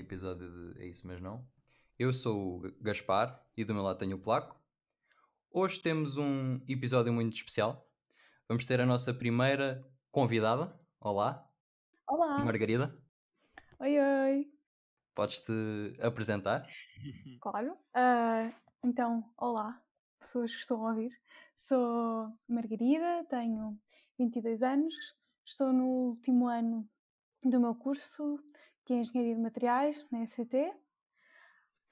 quarto episódio de É Isso Mas Não. Eu sou o Gaspar e do meu lado tenho o Placo. Hoje temos um episódio muito especial. Vamos ter a nossa primeira convidada. Olá, Olá! Margarida. Oi, oi! Podes-te apresentar? Claro. Ah, então, olá, pessoas que estão a ouvir. Sou Margarida, tenho 22 anos, estou no último ano do meu curso, que é Engenharia de Materiais, na FCT.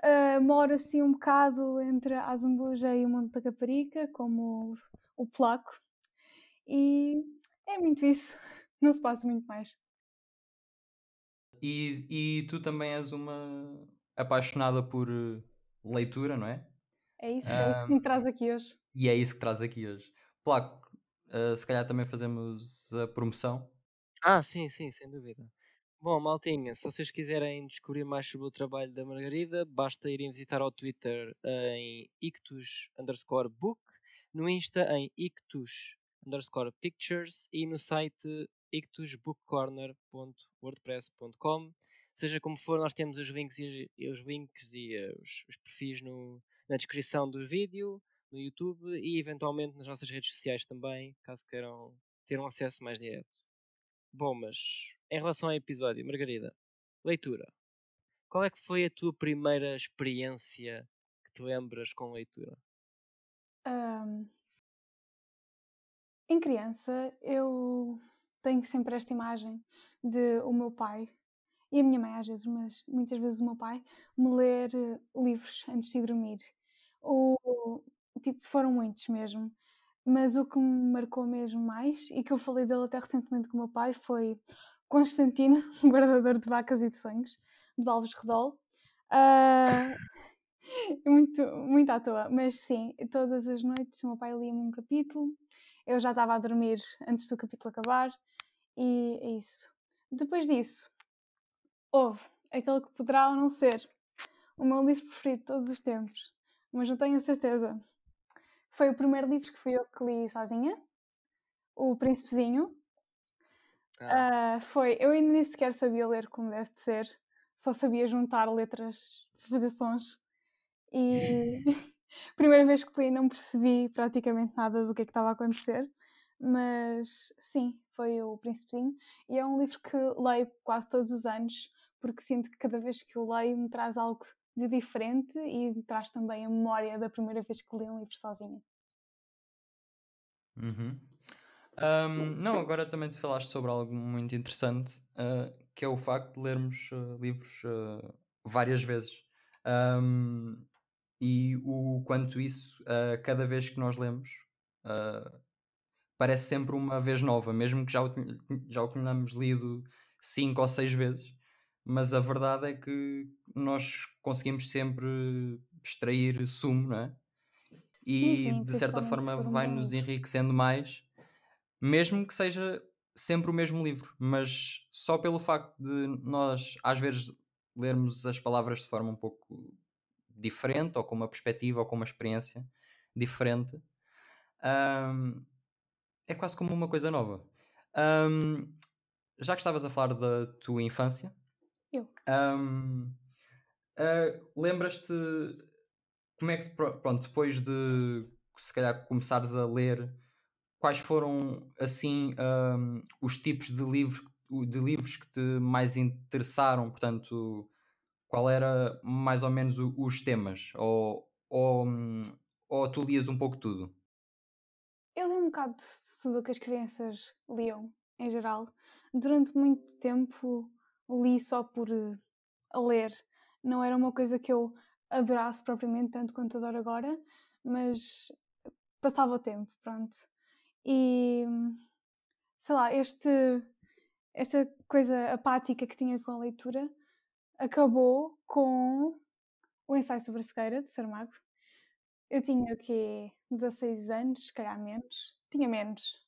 Ah, moro assim um bocado entre a Azambuja e o Monte da Caparica, como o, o Placo. E é muito isso, não se passa muito mais. E, e tu também és uma apaixonada por eh, leitura, não é? É isso, é isso que me traz aqui hoje. E é isso que traz aqui hoje. Placo, eh, se calhar também fazemos a promoção. Ah, sim, sim, sem dúvida. Bom, maltinha, se vocês quiserem descobrir mais sobre o trabalho da Margarida, basta irem visitar ao Twitter em ictus underscore book, no Insta em ictus underscore pictures e no site ictusbookcorner.wordpress.com. Seja como for, nós temos os links e, os, links e os, os perfis no, na descrição do vídeo, no YouTube e eventualmente nas nossas redes sociais também, caso queiram ter um acesso mais direto. Bom, mas em relação ao episódio, Margarida, leitura. Qual é que foi a tua primeira experiência que te lembras com leitura? Ahm, em criança, eu tenho sempre esta imagem de o meu pai e a minha mãe às vezes, mas muitas vezes o meu pai me ler eh, livros antes de ir dormir. O, tipo, foram muitos mesmo. Mas o que me marcou mesmo mais, e que eu falei dele até recentemente com o meu pai, foi Constantino, guardador de vacas e de sonhos, de Alves Redol. Ah, muito, muito à toa, mas sim, todas as noites o meu pai lia-me um capítulo, eu já estava a dormir antes do capítulo acabar, e é isso. Depois disso, houve aquele que poderá ou não ser o meu livro preferido de todos os tempos, mas não tenho certeza. Foi o primeiro livro que fui eu que li sozinha, O Príncipezinho. Ah, Ah, foi, eu ainda nem sequer sabia ler como deve de ser, só sabia juntar letras, fazer sons. E primeira vez que li não percebi praticamente nada do que é que estava a acontecer, mas sim, foi o Príncipezinho. E é um livro que leio quase todos os anos, porque sinto que cada vez que eu leio me traz algo de diferente e me traz também a memória da primeira vez que li um livro sozinha. Uhum. Ahm, não, agora também te falaste sobre algo muito interessante, ah, que é o facto de lermos ah, livros ah, várias vezes. Ahm, e o quanto isso, cada vez que nós lemos, parece sempre uma vez nova, mesmo que já o, já o tenhamos lido cinco ou seis vezes. Mas a verdade é que nós conseguimos sempre extrair sumo, não é? E sim, de certa forma um vai-nos livro. enriquecendo mais mesmo que seja sempre o mesmo livro, mas só pelo facto de nós às vezes lermos as palavras de forma um pouco diferente, ou com uma perspectiva, ou com uma experiência diferente, ahm, é quase como uma coisa nova. Ahm, já que estavas a falar da tua infância, Eu. ahm, ah, lembras-te como é que, pro- pronto, depois de se calhar começares a ler quais foram assim hum, os tipos de, livro, de livros que te mais interessaram? Portanto, qual era mais ou menos os temas? Ou, ou, hum, ou tu lias um pouco tudo? Eu li um bocado de tudo o que as crianças liam, em geral. Durante muito tempo li só por eh, ler. Não era uma coisa que eu adorasse propriamente tanto quanto adoro agora, mas passava o tempo, pronto. E sei lá, este, esta coisa apática que tinha com a leitura acabou com o ensaio sobre a cegueira de Saramago. Eu tinha o quê? 16 anos, se calhar menos. Tinha menos.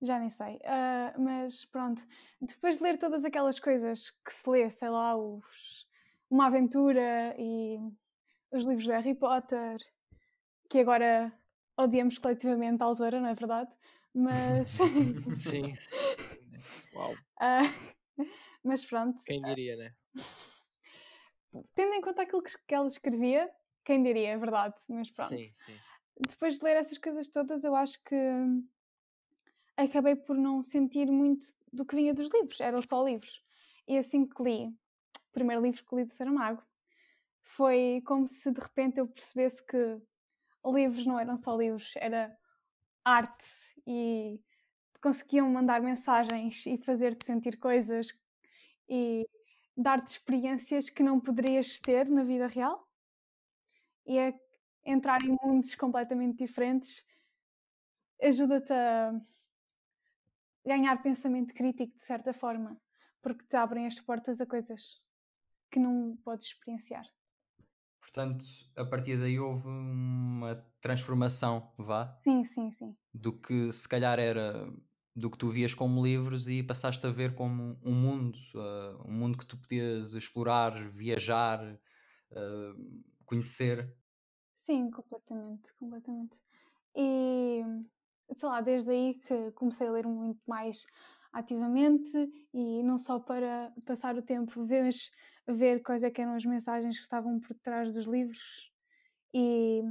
Já nem sei. Ah, mas pronto, depois de ler todas aquelas coisas que se lê, sei lá, os, uma aventura e os livros de Harry Potter, que agora odiamos coletivamente a autora, não é verdade? Mas sim. Uau. ah, Mas pronto. Quem diria, né? Tendo em conta aquilo que, que ela escrevia, quem diria, é verdade, mas pronto. Sim, sim. Depois de ler essas coisas todas, eu acho que acabei por não sentir muito do que vinha dos livros, eram só livros. E assim que li, o primeiro livro que li de Saramago, foi como se de repente eu percebesse que livros não eram só livros, era arte e conseguiam mandar mensagens e fazer-te sentir coisas e dar-te experiências que não poderias ter na vida real. E é entrar em mundos completamente diferentes ajuda-te a ganhar pensamento crítico de certa forma, porque te abrem as portas a coisas que não podes experienciar. Portanto, a partir daí houve uma transformação, vá? Sim, sim, sim. Do que se calhar era do que tu vias como livros e passaste a ver como um mundo, uh, um mundo que tu podias explorar, viajar, uh, conhecer. Sim, completamente, completamente. E sei lá, desde aí que comecei a ler muito mais ativamente e não só para passar o tempo, mas ver quais é eram as mensagens que estavam por trás dos livros e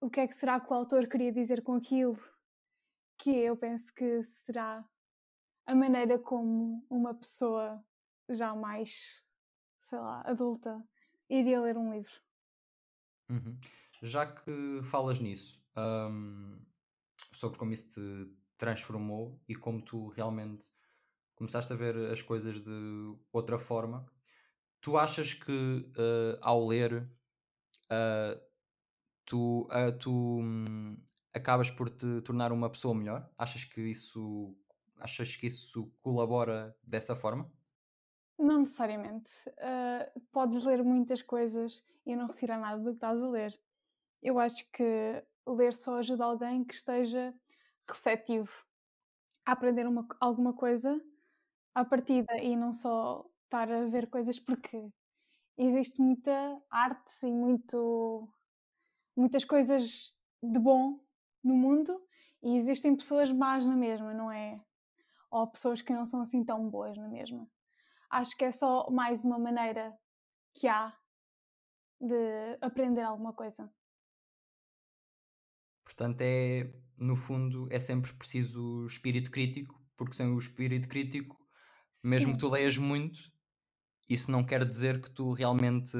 o que é que será que o autor queria dizer com aquilo, que eu penso que será a maneira como uma pessoa já mais, sei lá, adulta iria ler um livro. Uhum. Já que falas nisso, um, sobre como isso te transformou e como tu realmente começaste a ver as coisas de outra forma, tu achas que uh, ao ler uh, tu, uh, tu um, acabas por te tornar uma pessoa melhor? Achas que isso achas que isso colabora dessa forma? Não necessariamente. Podes ler muitas coisas e não retirar nada do que estás a ler. Eu acho que ler só ajuda alguém que esteja receptivo a aprender uma, alguma coisa à partida e não só estar a ver coisas porque existe muita arte e muito, muitas coisas de bom no mundo e existem pessoas más na mesma, não é? Ou pessoas que não são assim tão boas na mesma. Acho que é só mais uma maneira que há de aprender alguma coisa. Portanto, é no fundo, é sempre preciso espírito crítico, porque sem o espírito crítico mesmo que tu leias muito, isso não quer dizer que tu realmente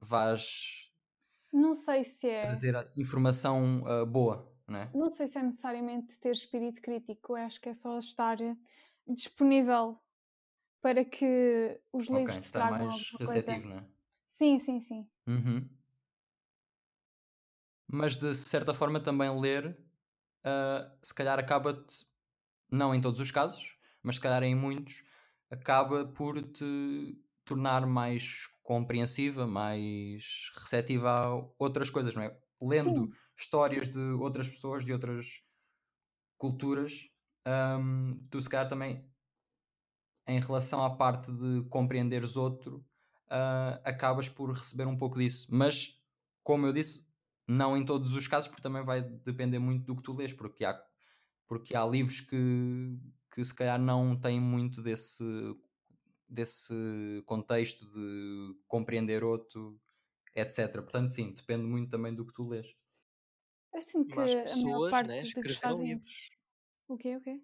vais não sei se é trazer informação uh, boa, não é? Não sei se é necessariamente ter espírito crítico, eu acho que é só estar disponível para que os livros okay, te tragam mais receptivo, não é? Sim, sim, sim. Uhum. Mas de certa forma também ler, uh, se calhar acaba-te, não em todos os casos, mas se calhar em muitos, acaba por te tornar mais compreensiva, mais receptiva a outras coisas, não é? Lendo Sim. histórias de outras pessoas, de outras culturas, um, tu se calhar também, em relação à parte de compreenderes outro, uh, acabas por receber um pouco disso. Mas, como eu disse, não em todos os casos, porque também vai depender muito do que tu lês, porque há, porque há livros que, que se calhar não têm muito desse, desse contexto de compreender outro, etc. Portanto, sim, depende muito também do que tu lês. Eu sinto que a maior parte né, dos fazem livros. O quê, o quê?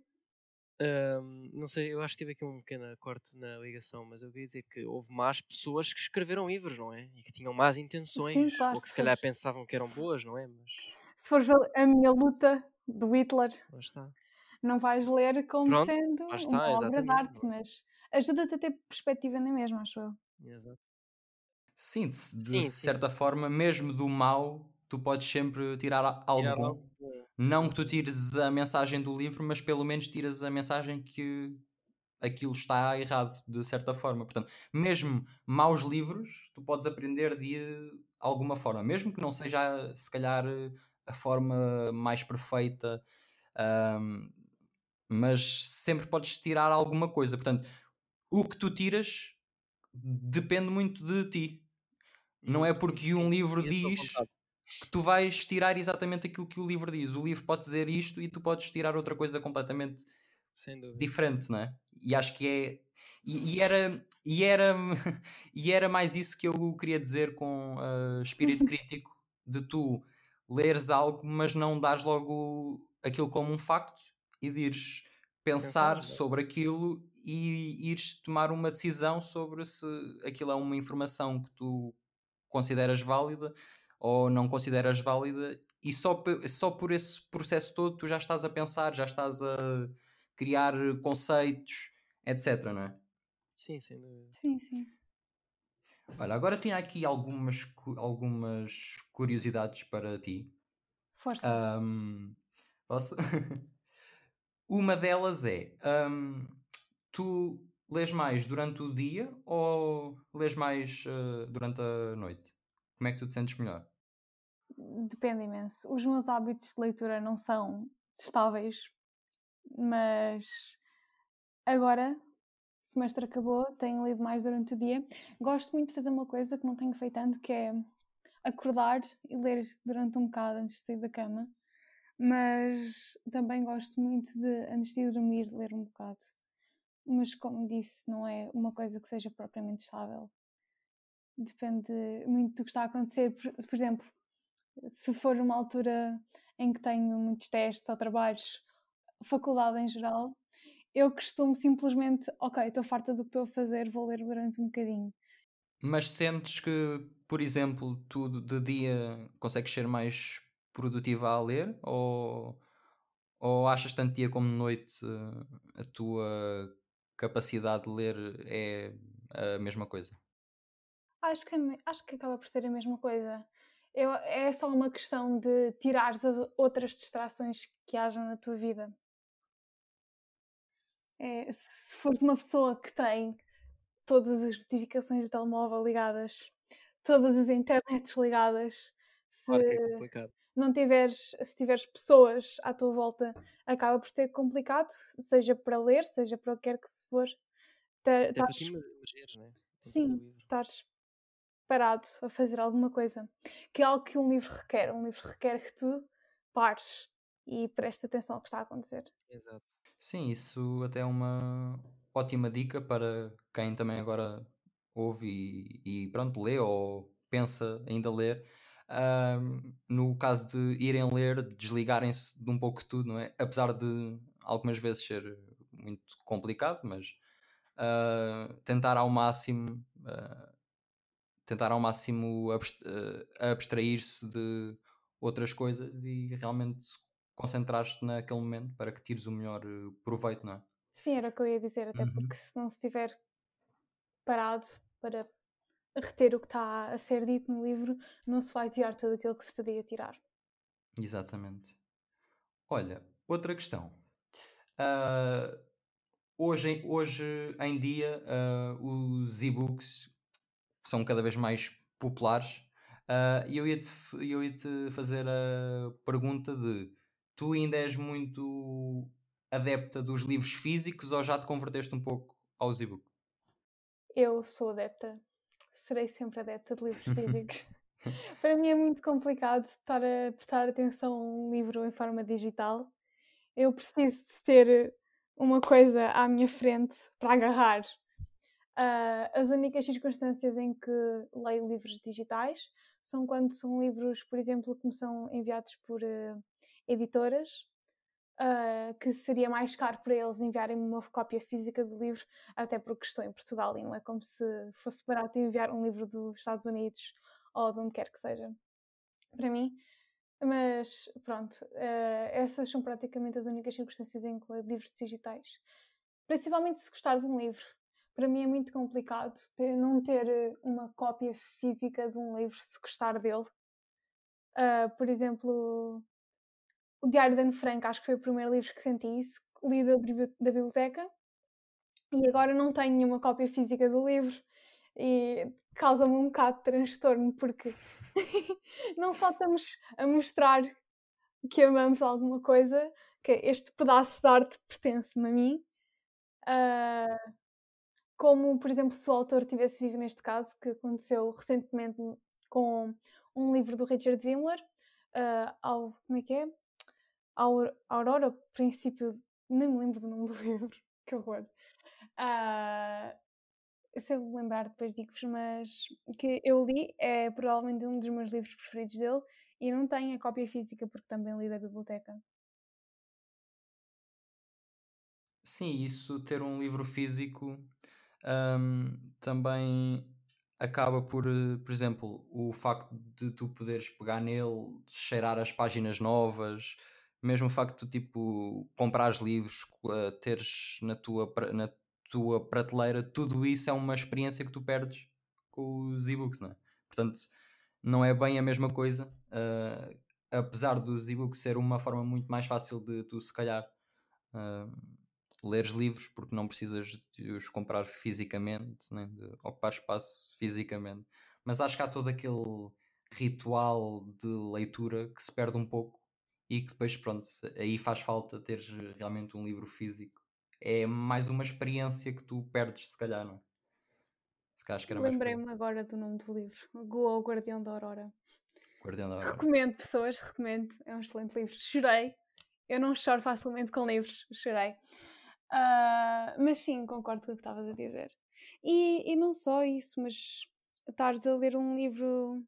Um, não sei, eu acho que tive aqui um pequeno corte na ligação, mas eu queria dizer que houve mais pessoas que escreveram livros, não é? E que tinham más intenções, Sim, claro, ou que se, se calhar pensavam que eram boas, não é? Mas... Se fores ver a minha luta do Hitler, não vais ler como Pronto, sendo está, uma obra de arte, mas ajuda-te a ter perspectiva na mesma, acho eu. Exato. Sim, de, sim, certa sim. forma, mesmo do mal, tu podes sempre tirar algo tirar bom. Algo não que tu tires a mensagem do livro, mas pelo menos tiras a mensagem que aquilo está errado, de certa forma. Portanto, mesmo maus livros, tu podes aprender de alguma forma, mesmo que não seja, se calhar, a forma mais perfeita, um, mas sempre podes tirar alguma coisa. Portanto, o que tu tiras depende muito de ti. Não é porque um livro diz que tu vais tirar exatamente aquilo que o livro diz. O livro pode dizer isto e tu podes tirar outra coisa completamente diferente, não é? E acho que é. E, e era, e, era, e era mais isso que eu queria dizer com uh, espírito crítico de tu leres algo, mas não dares logo aquilo como um facto e de ires pensar sobre aquilo e ires tomar uma decisão sobre se aquilo é uma informação que tu consideras válida ou não consideras válida e só, só por esse processo todo tu já estás a pensar, já estás a criar conceitos, etc, não é? Sim, sem dúvida. Sim, sim. Olha, agora tinha aqui algumas, algumas curiosidades para ti. Força. Ahm, posso? Uma delas é: ahm, tu lês mais durante o dia ou lês mais eh, durante a noite? Como é que tu te sentes melhor? Depende imenso. Os meus hábitos de leitura não são estáveis, mas agora, semestre acabou, tenho lido mais durante o dia. Gosto muito de fazer uma coisa que não tenho feito tanto, que é acordar e ler durante um bocado antes de sair da cama. Mas também gosto muito de, antes de ir dormir, ler um bocado. Mas, como disse, não é uma coisa que seja propriamente estável. Depende muito do que está a acontecer. Por, por exemplo, se for uma altura em que tenho muitos testes ou trabalhos, faculdade em geral, eu costumo simplesmente, ok, estou farta do que estou a fazer, vou ler durante um bocadinho. Mas sentes que, por exemplo, tu de dia consegues ser mais produtiva a ler ou, ou achas tanto dia como noite eh, a tua capacidade de ler é a mesma coisa? Acho que, é acho que acaba por ser a mesma coisa. Eu, é só uma questão de tirares as outras distrações que hajam na tua vida. É, se fores uma pessoa que tem todas as notificações do telemóvel ligadas, todas as internets ligadas, se Claro é complicado. Não tiveres, se tiveres pessoas à tua volta, acaba por ser complicado, seja para ler, seja para o que quer que se for. Até para ti emergeres, né? Sim, estás parado a fazer alguma coisa, que é algo que um livro requer. Um livro requer que tu pares e prestes atenção ao que está a acontecer. Exato. Sim, isso até é uma ótima dica para quem também agora ouve e, e pronto, lê ou pensa ainda ler. No caso de irem ler, desligarem-se de um pouco tudo, não é? Apesar de algumas vezes ser muito complicado, mas ah, tentar ao máximo ah, tentar ao máximo eh, abstrair-se de outras coisas e realmente concentrar-te naquele momento para que tires o melhor proveito, não é? Sim, era o que eu ia dizer, até Uhum. porque se não estiver parado para reter o que está a ser dito no livro, não se vai tirar tudo aquilo que se podia tirar. Exatamente. Olha, outra questão. Ah, hoje, em- hoje em dia, ah, os e-books são cada vez mais populares. Ah, E eu ia-te eu ia-te fazer a pergunta de tu ainda és muito adepta dos livros físicos ou já te converteste um pouco aos e-books? Eu sou adepta, serei sempre adepta de livros físicos. Para mim é muito complicado estar a prestar atenção a um livro em forma digital. Eu preciso de ter uma coisa à minha frente para agarrar. Ah, as únicas circunstâncias em que leio livros digitais são quando são livros, por exemplo, que me são enviados por eh, editoras, ah, que seria mais caro para eles enviarem-me uma cópia física do livro, até porque estou em Portugal e não é como se fosse barato enviar um livro dos Estados Unidos ou de onde quer que seja para mim. Mas pronto, eh, essas são praticamente as únicas circunstâncias em que livros digitais. Principalmente se gostar de um livro. Para mim é muito complicado ter- não ter uma cópia física de um livro se gostar dele. Ah, por exemplo, o Diário de Anne Frank, acho que foi o primeiro livro que senti isso, li da, da biblioteca e agora não tenho nenhuma cópia física do livro e causa-me um bocado de transtorno porque não só estamos a mostrar que amamos alguma coisa, que este pedaço de arte pertence-me a mim, ah, como, por exemplo, se o autor tivesse vivo neste caso, que aconteceu recentemente com um livro do Richard Zimmler, ah, ao, como é que é? Aur- Aurora, princípio Nem me lembro do nome do livro. Que horror. Ah, se eu lembrar, depois digo-vos, mas que eu li é provavelmente um dos meus livros preferidos dele e não tenho a cópia física porque também li da biblioteca. Sim, isso ter um livro físico hum, também acaba por, por exemplo, o facto de tu poderes pegar nele, cheirar as páginas novas, mesmo o facto de tipo comprares livros, uh, teres na tua, na tua prateleira, tudo isso é uma experiência que tu perdes com os e-books, não é? Portanto, não é bem a mesma coisa, uh, apesar dos e-books ser uma forma muito mais fácil de tu se calhar. uh, leres livros porque não precisas de os comprar fisicamente, nem de ocupar espaço fisicamente. Mas acho que há todo aquele ritual de leitura que se perde um pouco e que depois, pronto, aí faz falta teres realmente um livro físico. É mais uma experiência que tu perdes, se calhar, não é? Se calhar acho que era. Lembrei-me agora do nome do livro. Goa, o Guardião da Aurora. Guardião da Aurora. Recomendo, pessoas, recomendo. É um excelente livro. Chorei. Eu não choro facilmente com livros. Chorei. Ah, mas sim, concordo com o que estavas a dizer. E, e não só isso, mas estares a ler um livro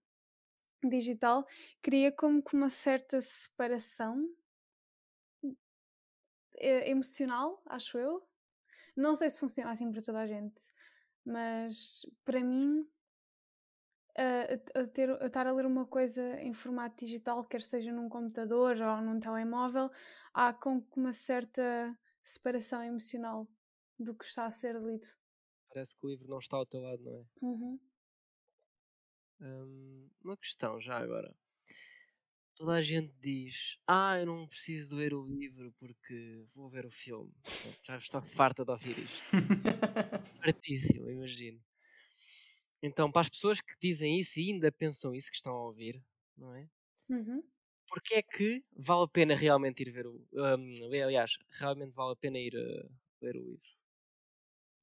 digital cria como que uma certa separação eh, emocional, acho eu. Não sei se funciona assim para toda a gente, mas para mim, a, a ter, a estar a ler uma coisa em formato digital, quer seja num computador ou num telemóvel, há com uma certa separação emocional do que está a ser lido. Parece que o livro não está ao teu lado, não é? Uhum. Hum, uma questão já agora. Toda a gente diz: Ah, eu não preciso de ler o livro porque vou ver o filme. Já estou farta de ouvir isto. Fartíssimo, imagino. Então, para as pessoas que dizem isso e ainda pensam isso que estão a ouvir, não é? Uhum. Porque é que vale a pena realmente ir ver o. hum, aliás, realmente vale a pena ir uh, ler o livro?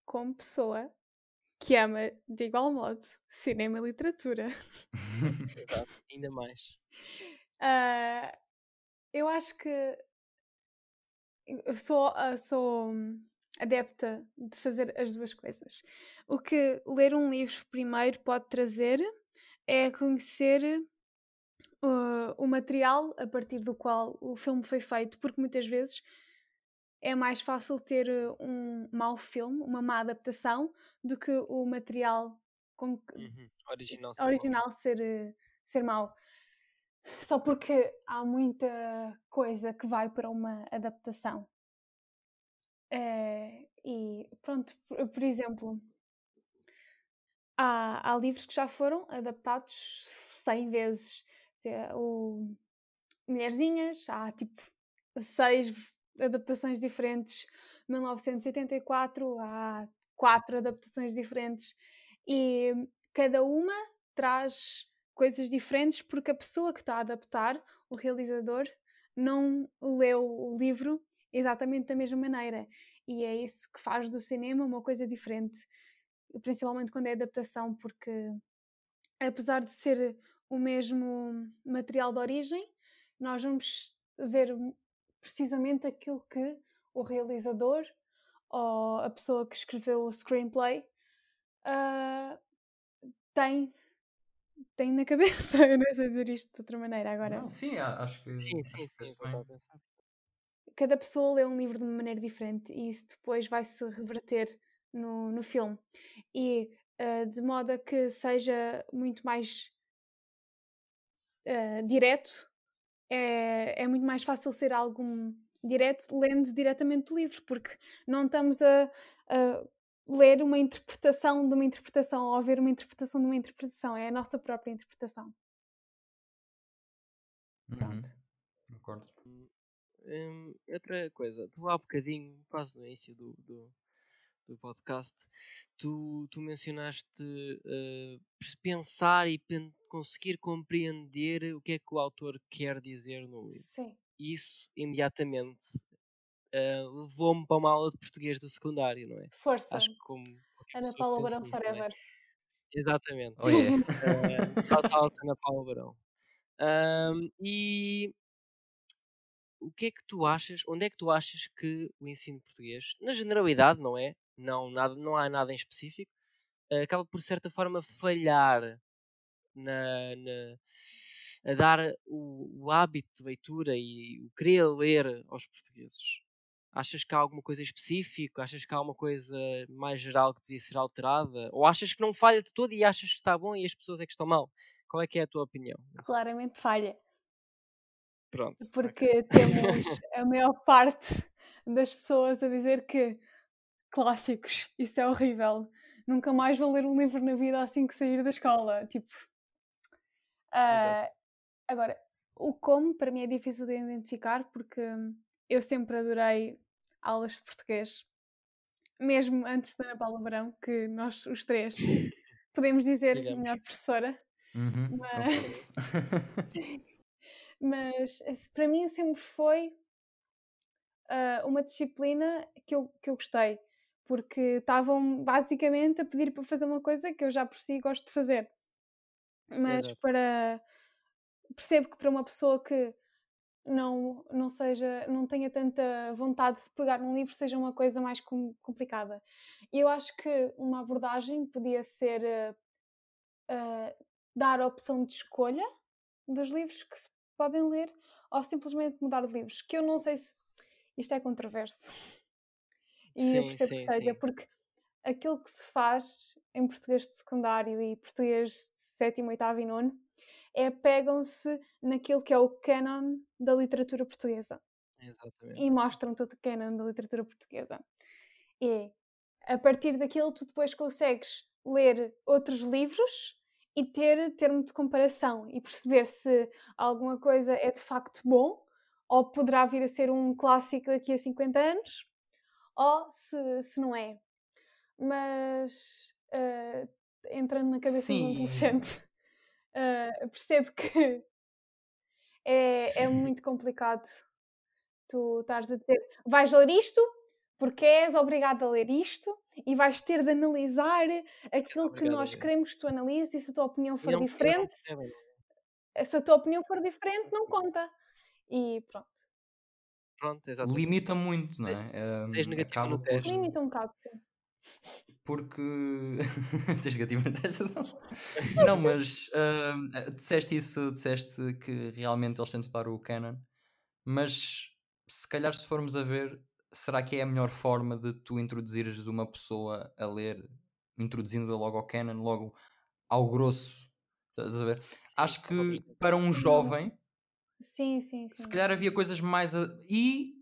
Como pessoa que ama de igual modo cinema e literatura, Exato, ainda mais. ah, eu acho que eu sou, ah, sou hum, adepta de fazer as duas coisas. O que ler um livro primeiro pode trazer é conhecer uh, o material a partir do qual o filme foi feito, porque muitas vezes é mais fácil ter uh, um mau filme, uma má adaptação, do que o material com que- Uhum, Original. ser mau. original ser, uh, ser mau. Só porque há muita coisa que vai para uma adaptação. Eh, e pronto, por, por exemplo, há, há livros que já foram adaptados 100 vezes. O Mulherzinhas, há tipo seis adaptações diferentes. 1984, há quatro adaptações diferentes. E cada uma traz coisas diferentes porque a pessoa que está a adaptar, o realizador, não leu o livro exatamente da mesma maneira. E é isso que faz do cinema uma coisa diferente, principalmente quando é adaptação, porque apesar de ser o mesmo material de origem, nós vamos ver precisamente aquilo que o realizador ou a pessoa que escreveu o screenplay ah, tem, tem na cabeça. Eu não sei dizer isto de outra maneira agora. Não, sim, acho que. Sim, sim, sim, cada pessoa lê um livro de uma maneira diferente e isso depois vai se reverter no, no filme. E ah, de modo a que seja muito mais ah, direto, é, é muito mais fácil ser algo direto lendo diretamente do livro, porque não estamos a, a ler uma interpretação de uma interpretação ou a ver uma interpretação de uma interpretação, é a nossa própria interpretação. Uhum, Concordo. Hum, outra coisa, tu há bocadinho, quase no início do, do, do podcast, tu, tu mencionaste eh, pensar e pen- conseguir compreender o que é que o autor quer dizer no livro. Sim. Isso imediatamente eh, levou-me para uma aula de português do secundário, não é? Força. Acho que como Ana Paula Barão é? Forever. Exatamente. Oh, é. Eh, Shout out Ana Paula Barão. Ahm, e o que é que tu achas, onde é que tu achas que o ensino português, na generalidade, não é? Não, nada, não há nada em específico, eh, acaba por, de certa forma, falhar na, na- a dar o, o hábito de leitura e o querer ler aos portugueses? Achas que há alguma coisa específica? Achas que há uma coisa mais geral que devia ser alterada? Ou achas que não falha de todo e achas que está bom e as pessoas é que estão mal? Qual é que é a tua opinião? Claramente falha, Pronto. porque temos a maior parte das pessoas a dizer que clássicos, isso é horrível. Nunca mais vou ler um livro na vida assim que sair da escola. Tipo. Exato. agora, o como para mim é difícil de identificar porque eu sempre adorei aulas de português, mesmo antes da Ana Paula Barão, que nós os três podemos dizer Digamos. melhor professora. Uhum, Mas-. Mas para mim sempre foi ah, uma disciplina que eu, que eu gostei, porque estavam basicamente a pedir para fazer uma coisa que eu já por si gosto de fazer. Mas Exato. para percebo que para uma pessoa que não, não seja, não tenha tanta vontade de pegar num livro seja uma coisa mais com- complicada. E eu acho que uma abordagem podia ser ah, ah, dar a opção de escolha dos livros que se podem ler ou simplesmente mudar de livros, que eu não sei se isto é controverso. E eu Sim, percebo sim, que seja, sim. porque aquilo que se faz em português de secundário e português de sétimo, oitavo e nono é pegam-se naquilo que é o canon da literatura portuguesa Exatamente. e mostram todo o canon da literatura portuguesa. E a partir daquilo tu depois consegues ler outros livros e ter termo de comparação e perceber se alguma coisa é de facto bom ou poderá vir a ser um clássico daqui a 50 anos ou se, se não é. Mas ah, entrando na cabeça de um Sim. adolescente, ah, percebo que é, é muito complicado tu estares a dizer vais ler isto porque és obrigado a ler isto e vais ter de analisar aquilo que nós queremos que tu analises e se a tua opinião for não- e não diferente, percebem, não é? se a tua opinião for diferente, não conta. E pronto. Pronto, exatamente. Limita muito, não é? tens Um, negativo no por. teste. Limita um bocado, sim. Porque. Tens negativo na testa, não? Não, mas hum, disseste isso, disseste que realmente eles tentam dar o canon, mas se calhar se formos a ver, será que é a melhor forma de tu introduzires uma pessoa a ler, introduzindo-a logo ao canon, logo ao grosso? Estás a ver? Sim, Acho que para um Não. jovem, Sim, sim, se sim. calhar havia coisas mais. a- E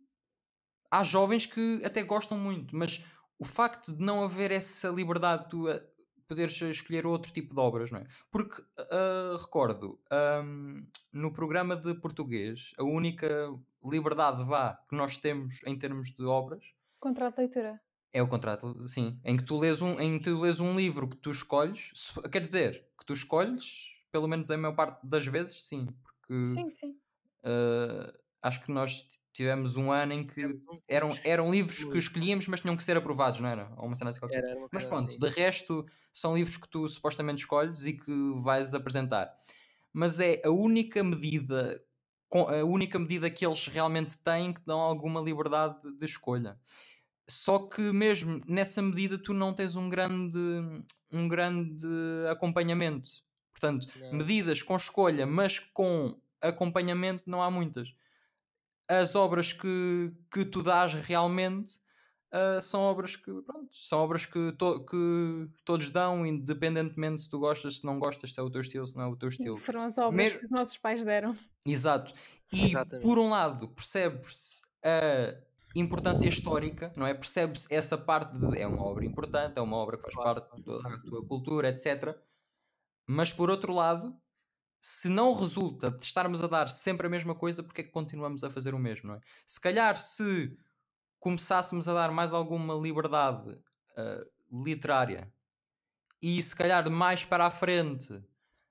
há jovens que até gostam muito, mas o facto de não haver essa liberdade de tu a poderes escolher outro tipo de obras, não é? Porque ah, recordo, ahm, no programa de português, a única liberdade vá que nós temos em termos de obras Contrato de leitura. é o contrato, sim, em que tu lês um, em que tu lês um livro que tu escolhes, se- quer dizer, que tu escolhes, pelo menos a maior parte das vezes, sim, porque Sim, sim. Uh, acho que nós tivemos um ano em que eram, eram livros que escolhíamos, mas tinham que ser aprovados, não era? Ou uma cena assim qualquer. Era, era Mas pronto, assim. de resto, são livros que tu supostamente escolhes e que vais apresentar. Mas é a única medida, a única medida que eles realmente têm que dão alguma liberdade de, de escolha. Só que mesmo nessa medida tu não tens um grande, um grande acompanhamento. Portanto, Não. medidas com escolha, mas com acompanhamento não há muitas. As obras que, que tu dás realmente ah, são obras que, pronto, são obras que, to- que todos dão, independentemente se tu gostas, se não gostas, se é o teu estilo, se não é o teu estilo. Foram as obras Mesmo- que os nossos pais deram. Exato. E Exatamente. por um lado percebe-se a importância histórica, não é? Percebe-se essa parte de é uma obra importante, é uma obra que faz parte da tua cultura, etc. Mas por outro lado, se não resulta de estarmos a dar sempre a mesma coisa, porque é que continuamos a fazer o mesmo, não é? Se calhar se começássemos a dar mais alguma liberdade ah, literária e se calhar mais para a frente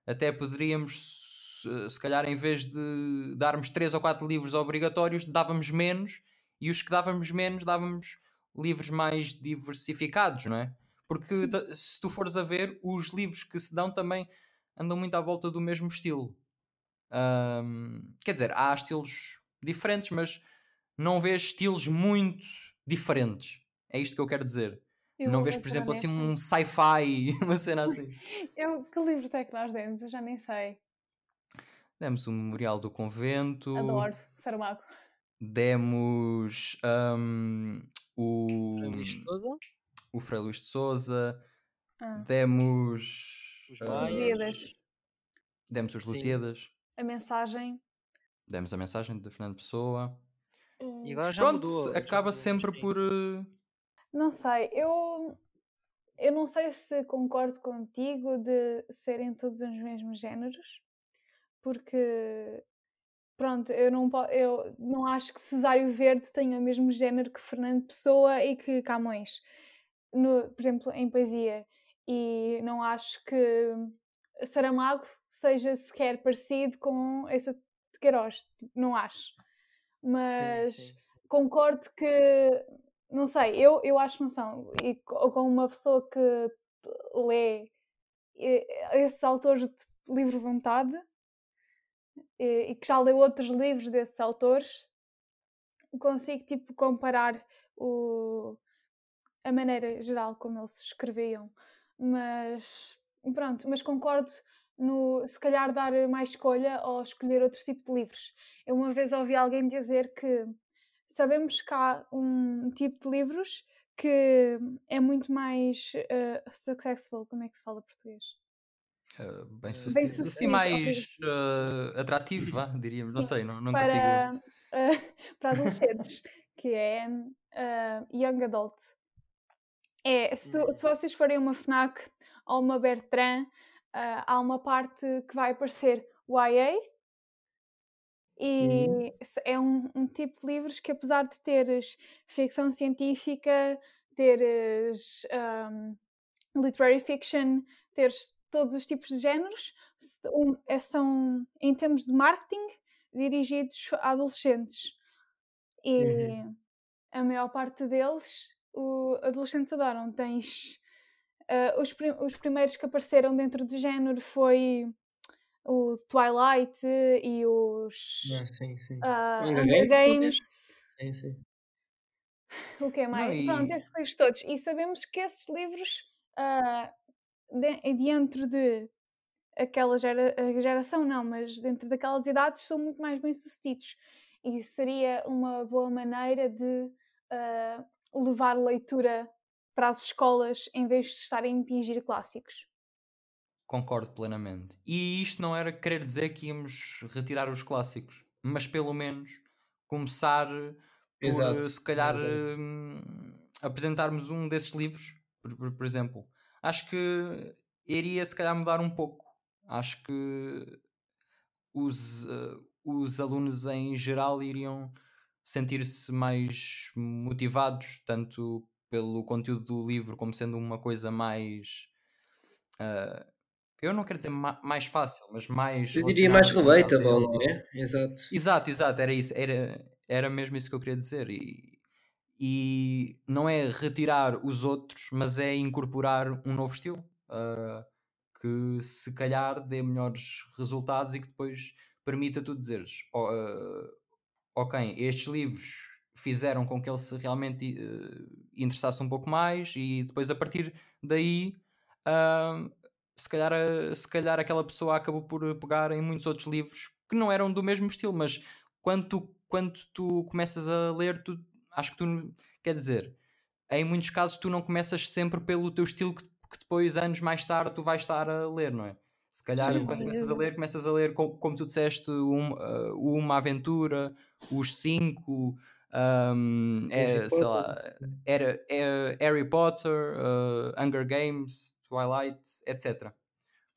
até poderíamos se- calhar em vez de darmos três ou quatro livros obrigatórios dávamos menos e os que dávamos menos dávamos livros mais diversificados, não é? Porque Sim. se tu fores a ver os livros que se dão também andam muito à volta do mesmo estilo Ahm, quer dizer, há estilos diferentes, mas não vês estilos muito diferentes. É isto que eu quero dizer. Eu não vês, por exemplo, assim honesta. um sci-fi, uma cena assim. Eu, que livro é que nós demos? Eu já nem sei. Demos o Memorial do Convento, Adoro. Saramago. demos hum, o, Luís de Souza, o Frei Luís de Souza, Ah. demos Os ah, Maias. Lusíadas. demos os. Lusíadas, A mensagem. demos a mensagem de Fernando Pessoa. E agora já Pronto, mudou. já acaba mudou, sempre sim. por. eh, Não sei, eu, eu não sei se concordo contigo de serem todos os mesmos géneros, porque pronto, eu não, eu não acho que Cesário Verde tenha o mesmo género que Fernando Pessoa e que Camões, no, por exemplo, em poesia, e não acho que Saramago seja sequer parecido com essa de Queiroz, não acho. Mas Sim, sim, sim. concordo que não sei, eu, eu acho que não são. E co- com uma pessoa que lê esses autores de livre vontade e, e que já leu outros livros desses autores, consigo tipo comparar o, a maneira geral como eles escreviam. Mas pronto, mas concordo no se calhar dar mais escolha ou escolher outro tipo de livros. Eu uma vez ouvi alguém dizer que sabemos que há um tipo de livros que é muito mais eh, successful, como é que se fala português? eh, bem Eh, sucedido, Bem assim sucedido, mais atrativo, vá, diríamos. Não Sim, sei, não, não para, consigo. eh, para adolescentes, que é Young Adult. É, se, tu- se vocês forem uma FNAC ou uma Bertrand, eh, há uma parte que vai aparecer YA e se- é um, um tipo de livros que apesar de teres ficção científica, teres ahm, literary fiction, teres todos os tipos de géneros, um- é- são, em termos de marketing, dirigidos a adolescentes. E Uhum. a maior parte deles, o adolescentes adoram. Tens ah, os, prim- os primeiros que apareceram dentro do género foi o Twilight e os Ah, sim, sim. ah, Hunger Hunger Games? Games. Sim, sim. O que Não, mais? Pronto, e- esses livros todos. E sabemos que esses livros, ah, de- dentro de aquela gera- geração, não, mas dentro daquelas idades, são muito mais bem sucedidos. E seria uma boa maneira de ah, levar leitura para as escolas em vez de estarem a impingir clássicos. Concordo plenamente. E isto não era querer dizer que íamos retirar os clássicos, mas pelo menos começar por, Exato, eh, se calhar, hum, apresentarmos um desses livros, por, por- por exemplo. Acho que iria, se calhar, mudar um pouco. Acho que os, eh, os alunos em geral iriam sentir-se mais motivados, tanto pelo conteúdo do livro como sendo uma coisa mais. ah, eu não quero dizer ma- mais fácil, mas mais. Eu diria mais relatable, não é? Exato. Exato, exato, era isso, era, era mesmo isso que eu queria dizer. E, e não é retirar os outros, mas é incorporar um novo estilo ah, que se calhar dê melhores resultados e que depois permita tu dizeres: "Oh, ah, ok, estes livros fizeram com que ele se realmente eh, interessasse um pouco mais, e depois a partir daí. ah, se calhar, a- se calhar aquela pessoa acabou por pegar em muitos outros livros que não eram do mesmo estilo, mas quando tu, quando tu começas a ler, tu, acho que tu, quer dizer, em muitos casos tu não começas sempre pelo teu estilo que, que depois, anos mais tarde, tu vais estar a ler, não é? Se calhar, Sim, quando sim. começas a ler, começas a ler, como, como tu disseste, um, uh, uma aventura, os cinco, um, é, Harry sei Potter. lá, era, é Harry Potter, uh, Hunger Games, Twilight, etc.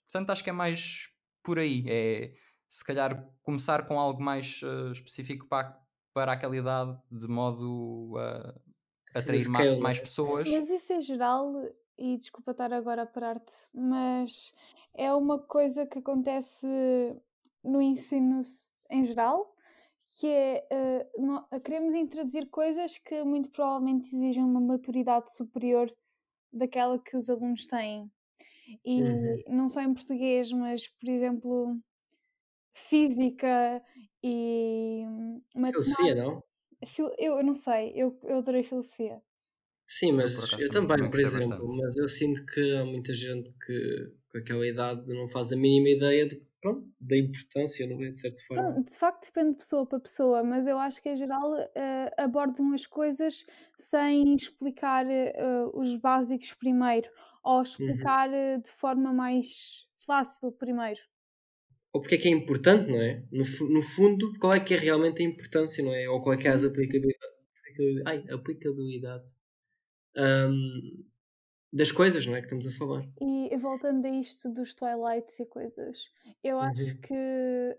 Portanto, acho que é mais por aí. É se calhar começar com algo mais uh, específico para, para aquela idade, de modo a atrair ma- scale, mais né? pessoas. Mas isso em geral, e desculpa estar agora a parar-te, mas é uma coisa que acontece no ensino em geral, que é eh, nó- queremos introduzir coisas que muito provavelmente exigem uma maturidade superior daquela que os alunos têm. E Uhum. não só em português, mas por exemplo, física e Filosofia, matemática. não? Fil- Eu, eu não sei, eu, eu adorei filosofia. Sim, Eu, mas por acaso, eu também- por exemplo, bastante. mas eu sinto que há muita gente que com aquela idade não faz a mínima ideia de, pronto, da importância, não é? De certa forma. Pronto, de facto depende de pessoa para pessoa, mas eu acho que em geral eh, abordam as coisas sem explicar eh, os básicos primeiro, ou explicar eh, de forma mais fácil primeiro. Ou porque é que é importante, não é? No, no fundo, qual é que é realmente a importância, não é? Ou qual é que é as aplicabilidade, ai, aplicabilidade hum, das coisas, não é? Que estamos a falar. E voltando a isto dos Twilights e coisas, eu acho Uhum. que,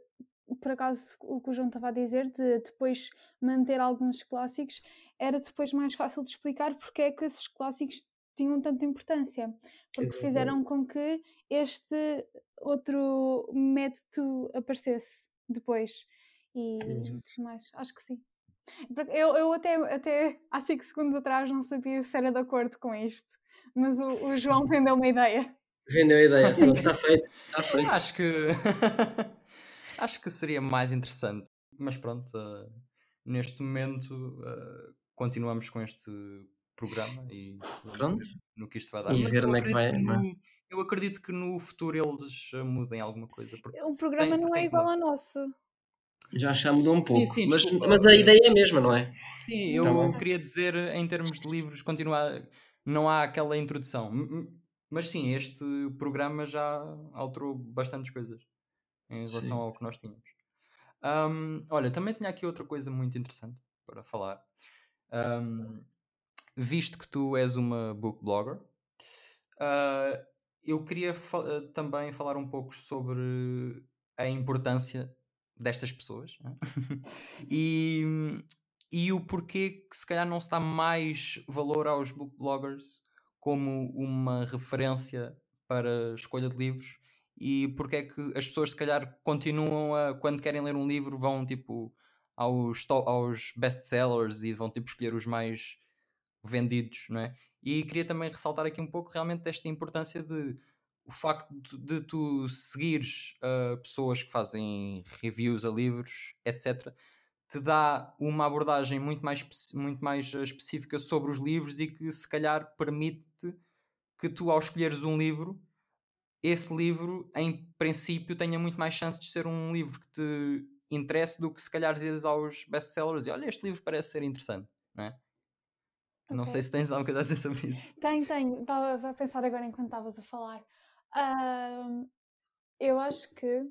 por acaso, o que o João estava a dizer, de depois manter alguns clássicos, era depois mais fácil de explicar porque é que esses clássicos tinham tanta importância. Porque fizeram com que este outro método aparecesse depois. E mais, acho que sim. Eu, eu até, até há 5 segundos atrás não sabia se era de acordo com isto, mas o, o João vendeu uma ideia. Vendeu a ideia, está feito, está feito. Acho que acho que seria mais interessante. Mas pronto, eh, neste momento eh, continuamos com este programa e vamos Pronto. ver no que isto vai dar. E Mas ver eu onde é que acredito vai, que, é? no, eu acredito que no futuro eles eh, mudem alguma coisa. Porque O programa tem, não é igual ao nosso. Já já mudou um Sim, pouco, sim, mas, desculpa. mas a ideia é a mesma, não é? Sim, eu Tá queria dizer, em termos de livros, continuar, não há aquela introdução. Mas sim, este programa já alterou bastantes coisas em relação Sim. ao que nós tínhamos. Ahm, olha, também tinha aqui outra coisa muito interessante para falar. Ahm, visto que tu és uma book blogger, ah, eu queria fa- também falar um pouco sobre a importância destas pessoas né? e, e o porquê que se calhar não se dá mais valor aos book bloggers como uma referência para escolha de livros e porque é que as pessoas se calhar continuam a quando querem ler um livro vão tipo aos, aos best-sellers e vão tipo escolher os mais vendidos, não é? E queria também ressaltar aqui um pouco realmente desta importância de o facto de, de tu seguires uh, pessoas que fazem reviews a livros, etc., te dá uma abordagem muito mais, muito mais uh, específica sobre os livros e que se calhar permite-te que tu, ao escolheres um livro, esse livro, em princípio, tenha muito mais chance de ser um livro que te interesse do que se calhar dizes aos best-sellers e olha, este livro parece ser interessante, não é? Não Ok. sei se tens alguma coisa a dizer sobre isso. Tenho, tenho. Estava a pensar agora enquanto estavas a falar. Ahm, eu acho que,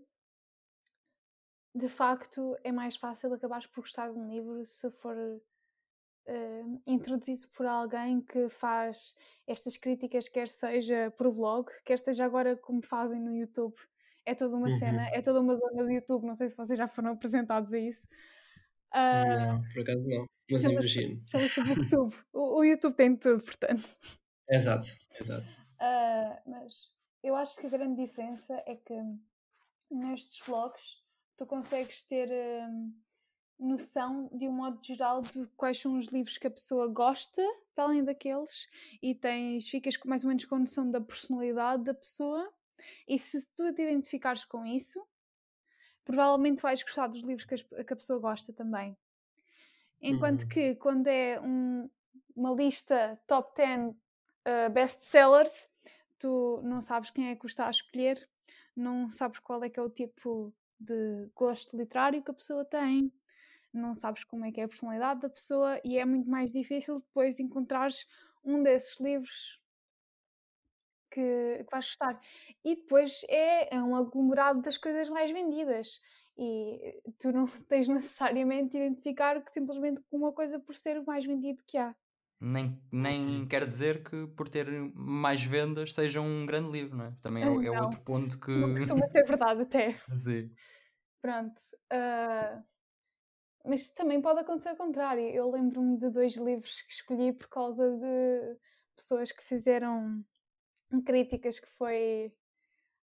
de facto, é mais fácil acabares por gostar de um livro se for ahm, introduzido por alguém que faz estas críticas, quer seja por blog, quer seja agora como fazem no YouTube. É toda uma cena, Uhum. é toda uma zona do YouTube. Não sei se vocês já foram apresentados a isso. Ah, Não, por acaso não, mas chama-se imagino. chama-se Booktube. O, o YouTube tem tudo, portanto. Exato, exato. Ah, mas eu acho que a grande diferença é que nestes blogs tu consegues ter hum, noção de um modo geral de quais são os livros que a pessoa gosta, para além daqueles, e tens, ficas com mais ou menos com noção da personalidade da pessoa, e se tu te identificares com isso, provavelmente vais gostar dos livros que, as- que a pessoa gosta também. Enquanto Uhum. que quando é um- uma lista top 10 uh, best-sellers, tu não sabes quem é que o está a escolher, não sabes qual é que é o tipo de gosto literário que a pessoa tem, não sabes como é que é a personalidade da pessoa e é muito mais difícil depois encontrares um desses livros que, que vais gostar. E depois é, é um aglomerado das coisas mais vendidas. E tu não tens necessariamente de identificar que simplesmente uma coisa por ser o mais vendido que há. Nem, nem Uhum. quer dizer que por ter mais vendas seja um grande livro, não é? Também é, o- é Não. outro ponto que. Não costuma ser verdade até. Sim. Pronto. ah, mas também pode acontecer ao contrário. Eu lembro-me de dois livros que escolhi por causa de pessoas que fizeram críticas que foi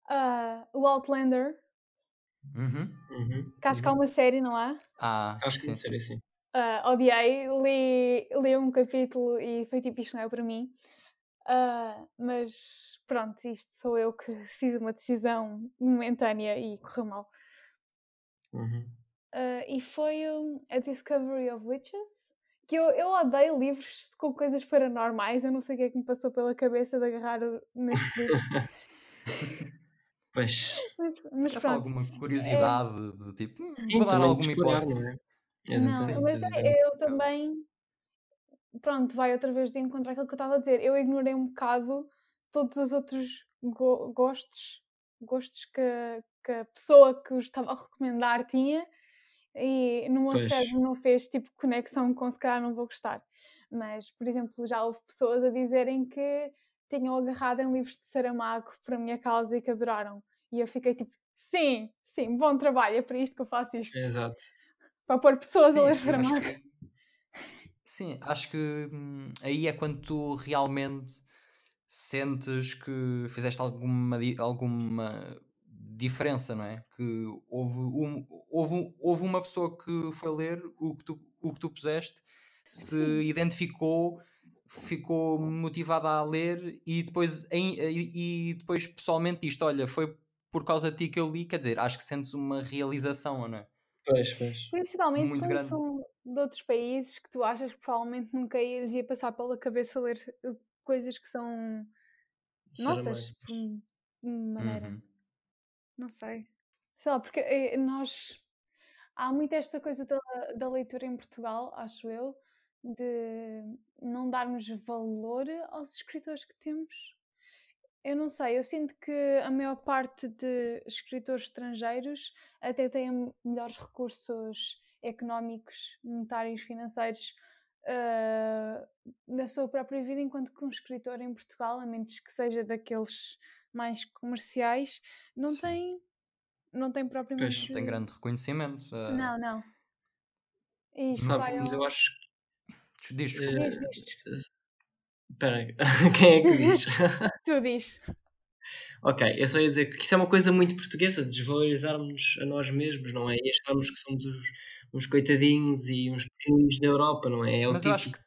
ah, o Outlander, Uhum. Uhum. que acho que há uma série, não há? Ah, Acho que sim, não sim. Ah, odiei, li, li um capítulo e foi tipo isto não é para mim. Ah, mas pronto, isto sou eu que fiz uma decisão momentânea e correu mal. Uhum. Uh, e foi um, A Discovery of Witches. Que eu, eu odeio livros com coisas paranormais. Eu não sei o que é que me passou pela cabeça de agarrar o- neste livro. Pois. Mas, mas pronto. alguma curiosidade de tipo, "Hum, Sim, vou dar alguma hipótese. não Não, mas é- exatamente. eu também. Pronto, vai outra vez de encontrar aquilo que eu estava a dizer. Eu ignorei um bocado todos os outros go- gostos, gostos que, que a pessoa que os estava a recomendar tinha e no meu Pois. cérebro não fez tipo conexão com se calhar não vou gostar. Mas, por exemplo, já houve pessoas a dizerem que tinham agarrado em livros de Saramago para a minha causa e que adoraram. E eu fiquei tipo, sim, sim, bom trabalho, é para isto que eu faço isto. Exato. Para pôr pessoas Sim, a ler Saramago. que- Sim, acho que hum, aí é quando tu realmente sentes que fizeste alguma, alguma diferença, não é? Que houve, um, houve, houve uma pessoa que foi ler o que tu, o que tu puseste, se Sim. identificou, ficou motivada a ler e depois, em- e, e depois pessoalmente disto, olha, foi por causa de ti que eu li, quer dizer, acho que sentes uma realização, não é? Pois, pois. Principalmente Muito quando grande. são de outros países que tu achas que provavelmente nunca lhes ia passar pela cabeça ler uh, coisas que são nossas, um- de maneira. Uhum. Não sei. Sei lá, porque eh, nós. Há muito esta coisa da, da leitura em Portugal, acho eu, de não darmos valor aos escritores que temos. Eu não sei, eu sinto que a maior parte de escritores estrangeiros até têm melhores recursos económicos, monetários, financeiros ah, na sua própria vida, enquanto que um escritor em Portugal, a menos que seja daqueles mais comerciais, não Sim. tem, não tem propriamente. Não tem grande reconhecimento. ah, Não, não. Que Sabe, vai mas eu ao... acho que. Diz, eh. Diz, diz. Espera aí, quem é que diz? Tu diz. ok, eu só ia dizer que isso é uma coisa muito portuguesa, de desvalorizarmos a nós mesmos, não é? E acharmos que somos os, uns coitadinhos e uns pequeninos da Europa, não é? É o Mas eu acho, que,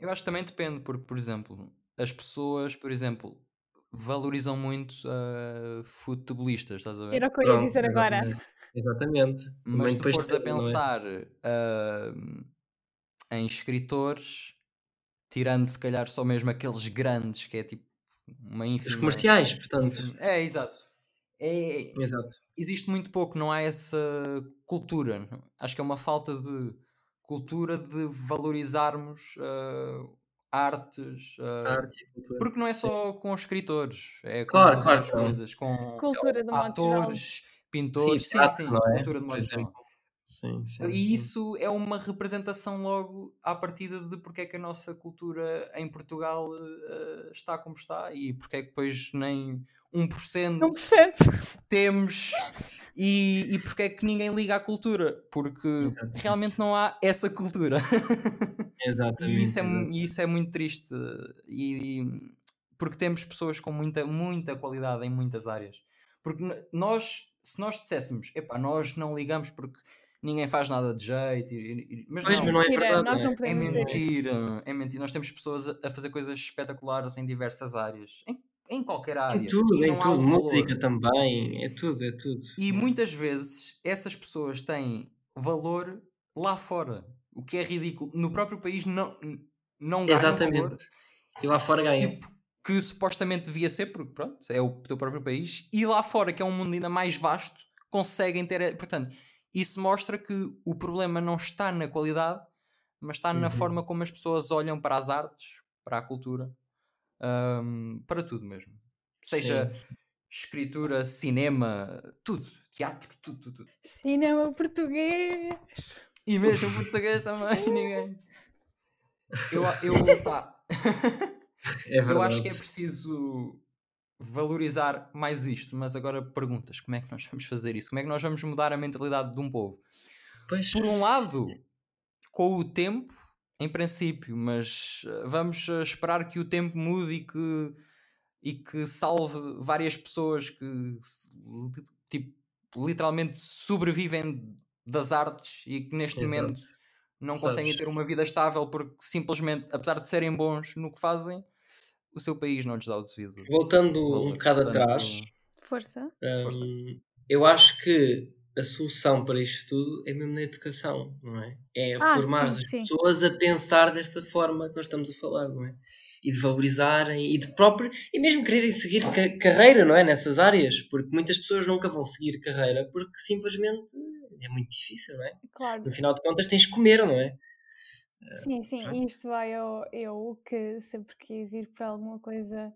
eu acho que também depende, porque, por exemplo, as pessoas, por exemplo, valorizam muito ah, futebolistas, estás a ver? Era o que eu ia Pronto, dizer agora. exatamente. Mas se fores a é? pensar ah, em escritores, tirando se calhar só mesmo aqueles grandes, que é tipo uma Os ínfima. comerciais, portanto. É, exato. É, Exato. existe muito pouco, não há essa cultura. Acho que é uma falta de cultura de valorizarmos ah, artes. ah, Arte e porque não é só com os escritores, é com Claro, claro coisas, com Cultura de atores, pintores, sim, teatro, sim, não é? cultura de modo. Sim, sim. E sim. isso é uma representação logo à partida de porque é que a nossa cultura em Portugal eh, está como está e porque é que depois nem 1% Não percebes? temos e, e porque é que ninguém liga à cultura, porque Exatamente. realmente não há essa cultura. Exatamente. E isso é, e isso é muito triste. E, e- porque temos pessoas com muita, muita qualidade em muitas áreas. Porque nós, se nós disséssemos, epá, nós não ligamos porque ninguém faz nada de jeito, e- e- mas Pois, não, mas não é Mentira, verdade. nós não é? é mentira, é mentira. Nós temos pessoas a, a fazer coisas espetaculares em diversas áreas, em, em qualquer área. Em tudo, em há tudo. valor. Música também. É tudo, é tudo. E muitas vezes essas pessoas têm valor lá fora, o que é ridículo. No próprio país não, não ganham valor, Exatamente. E lá fora ganha. tipo, que supostamente devia ser, porque pronto, é o teu próprio país, e lá fora, que é um mundo ainda mais vasto, conseguem ter. Portanto, isso mostra que o problema não está na qualidade, mas está na Uhum. forma como as pessoas olham para as artes, para a cultura, hum, para tudo mesmo. Seja Sim, escritura, cinema, tudo, teatro, tudo, tudo, tudo. Cinema português. E mesmo português também, ninguém. Eu, eu, pá, É eu acho que é preciso valorizar mais isto, mas agora perguntas, como é que nós vamos fazer isso? Como é que nós vamos mudar a mentalidade de um povo? Pois. Por um lado, com o tempo, em princípio, mas eh, vamos eh, esperar que o tempo mude e que, e que salve várias pessoas que tipo, literalmente sobrevivem das artes e que neste Exato. momento não Sabes. conseguem ter uma vida estável porque simplesmente, apesar de serem bons no que fazem, o seu país não lhes dá o devido Voltando um valor. bocado Portanto, atrás, Força. Força. hum, eu acho que a solução para isto tudo é mesmo na educação, não é? É Ah, formar sim, as sim. pessoas a pensar desta forma que nós estamos a falar, não é? E de valorizarem e de próprio e mesmo quererem seguir ca- carreira, não é? Nessas áreas, porque muitas pessoas nunca vão seguir carreira porque simplesmente é muito difícil, não é? Claro. No final de contas tens que comer, não é? Sim, sim, e isto vai ao eu que sempre quis ir para alguma coisa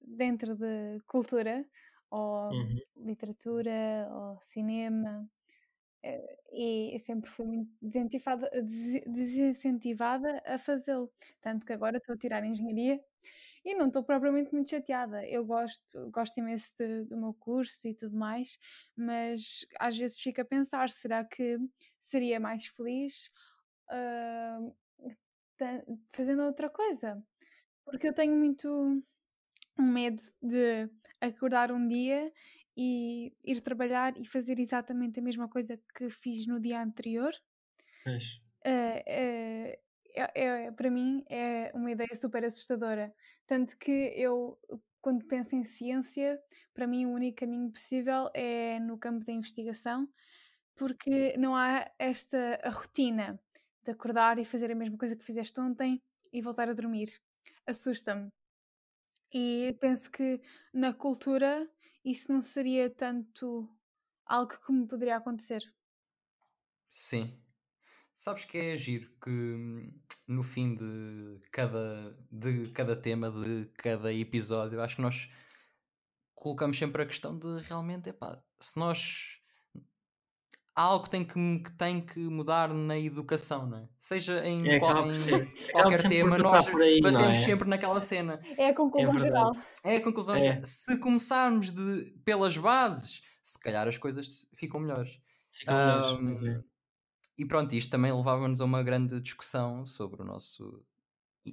dentro de cultura, ou Uhum. literatura, ou cinema, eh, e sempre fui muito desincentivada, des- desincentivada a fazê-lo. Tanto que agora estou a tirar engenharia e não estou propriamente muito chateada. Eu gosto, gosto imenso de- do meu curso e tudo mais, mas às vezes fico a pensar: será que seria mais feliz? Ta- fazendo outra coisa. Porque eu tenho muito um medo de acordar um dia e ir trabalhar e fazer exatamente a mesma coisa que fiz no dia anterior. Eh, é, é- para mim é uma ideia super assustadora. Tanto que eu, quando penso em ciência, para mim o único caminho possível é no campo da investigação, porque não há esta rotina de acordar e fazer a mesma coisa que fizeste ontem e voltar a dormir. Assusta-me. E penso que na cultura isso não seria tanto algo que me poderia acontecer. Sim. Sabes que é giro que no fim de cada, de cada tema, de cada episódio, acho que nós colocamos sempre a questão de realmente, epá, se nós há algo que tem que, que tem que mudar na educação, não é? Seja em, É, qual- em qualquer por tema, nós aí, não batemos é? sempre naquela cena. É a conclusão verdade. geral. É a conclusão. É. Se começarmos de, pelas bases, se calhar as coisas ficam melhores. Ficam melhores. Pois é. e pronto, isto também levava-nos a uma grande discussão sobre o nosso,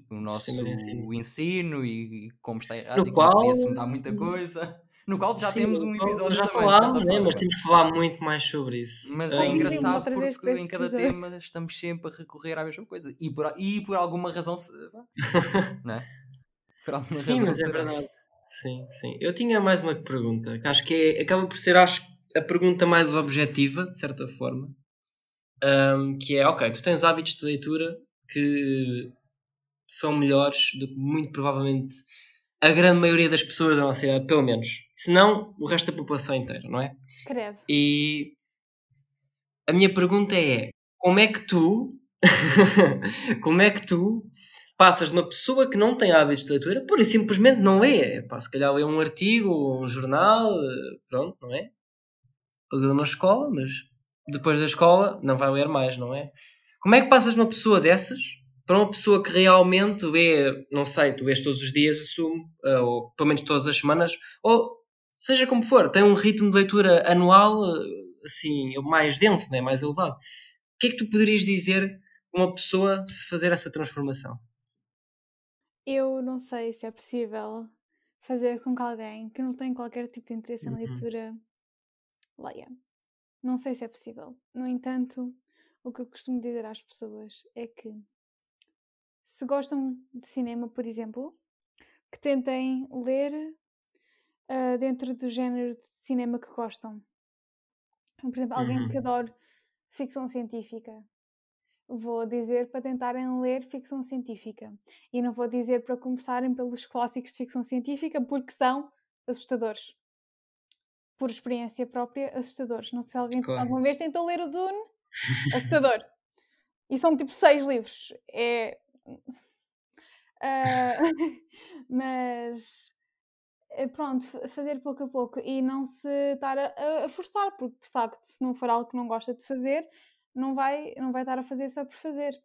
o nosso Sistema de ensino. ensino e como está errado No e como podia-se qual- mudar muita coisa. No qual já Sim, temos um episódio já também, falámos, certa né? mas temos que falar muito mais sobre isso. Mas Ou é um uma engraçado porque em cada episódio. tema estamos sempre a recorrer à mesma coisa e por, e por alguma razão se, não é? Por alguma Sim, razão mas é verdade. Sim, sim. Eu tinha mais uma pergunta, que acho que é, acaba por ser acho, a pergunta mais objetiva, de certa forma. Ahm, que é, ok, tu tens hábitos de leitura que são melhores do que muito provavelmente a grande maioria das pessoas da nossa idade, pelo menos. Se não, o resto da população inteira, não é? Credo. E a minha pergunta é: como é que tu, como é que tu passas de uma pessoa que não tem hábitos de leitura, pura e simplesmente não lê? Pá, se calhar lê um artigo um jornal, eh, pronto, não é? Lê na escola, mas depois da escola não vai ler mais, não é? Como é que passas de uma pessoa dessas para uma pessoa que realmente lê, não sei, tu lês todos os dias, assumo, eh, ou pelo menos todas as semanas, ou seja como for, tem um ritmo de leitura anual eh, assim, mais denso, né? mais elevado. O que é que tu poderias dizer a uma pessoa se fazer essa transformação? Eu não sei se é possível fazer com que alguém que não tem qualquer tipo de interesse em Uhum. leitura leia. Não sei se é possível. No entanto, o que eu costumo dizer às pessoas é que se gostam de cinema, por exemplo, que tentem ler ah, dentro do género de cinema que gostam. Por exemplo, alguém que Uhum. adora ficção científica. Vou dizer para tentarem ler ficção científica. E não vou dizer para começarem pelos clássicos de ficção científica, porque são assustadores. Por experiência própria, assustadores. Não sei se alguém Claro. alguma vez tentou ler o Dune. Assustador. E são tipo seis livros. É. Ah, mas eh, pronto, fa- fazer pouco a pouco e não se estar a, a- forçar, porque de facto, se não for algo que não gosta de fazer, não vai, não vai estar a fazer só por fazer.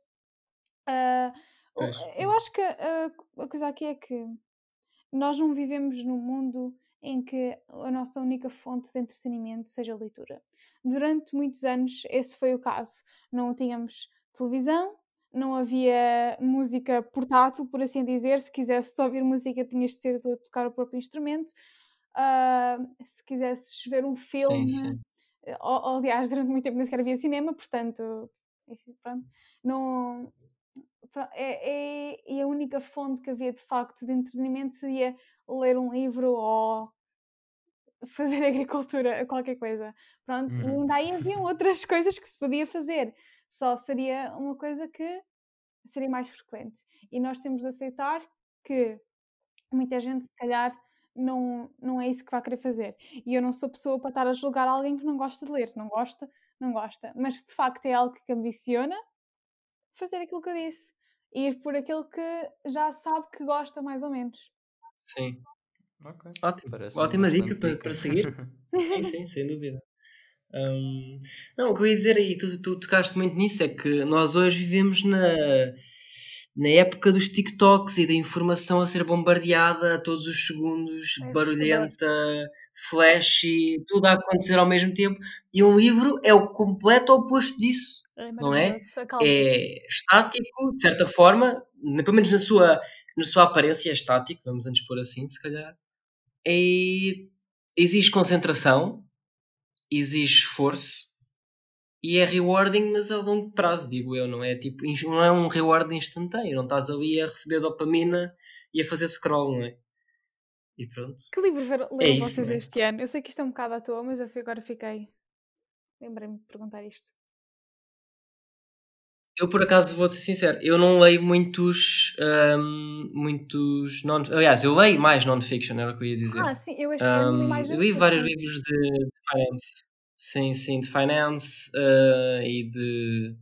Pois. eu acho que a, a coisa aqui é que nós não vivemos num mundo em que a nossa única fonte de entretenimento seja a leitura. Durante muitos anos esse foi o caso. Não tínhamos televisão, não havia música portátil, por assim dizer. Se quisesses ouvir música, tinhas de ser tu a tocar o próprio instrumento. Ah, se quisesses ver um filme, sim. eh, ou- aliás, durante muito tempo nem sequer havia cinema, portanto, enfim, pronto, não, é, é- e a única fonte que havia de facto de entretenimento seria ler um livro ou fazer agricultura, qualquer coisa. Pronto, e Uhum. ainda aí haviam outras coisas que se podia fazer. Só seria uma coisa que seria mais frequente. E nós temos de aceitar que muita gente, se calhar, não, não é isso que vai querer fazer. E eu não sou pessoa para estar a julgar alguém que não gosta de ler. Não gosta, não gosta. Mas se de facto é algo que ambiciona, fazer aquilo que eu disse. Ir por aquilo que já sabe que gosta, mais ou menos. Sim. Ok. Ótimo. Parece-me Ótima dica bastante para, dica. para seguir. Sim, sim, sem dúvida. Hum, não, o que eu ia dizer aí, tu, tu tocaste muito nisso, é que nós hoje vivemos na, na época dos TikToks e da informação a ser bombardeada a todos os segundos, É barulhenta, flashy, tudo a acontecer ao mesmo tempo. E um livro é o completo oposto disso. É Não é? Acalma. É estático, de certa forma, pelo menos na sua, na sua aparência é estático, vamos antes pôr assim, se calhar. É, exige concentração, exige esforço e é rewarding, mas a longo prazo, digo eu, não é? Tipo, não é um reward instantâneo, não estás ali a receber dopamina e a fazer scroll, não é? E pronto. Que livro ver- leram É vocês é? este ano? Eu sei que isto é um bocado à toa, mas eu agora fiquei. Lembrei-me de perguntar isto. Eu, por acaso, vou ser sincero, eu não leio muitos. hum, muitos. Non... Aliás, eu leio mais non-fiction, era o que eu ia dizer. Ah, sim, eu este ano li Hum, mais eu li que vários livros de finance. Sim, sim, de finance eh, e de.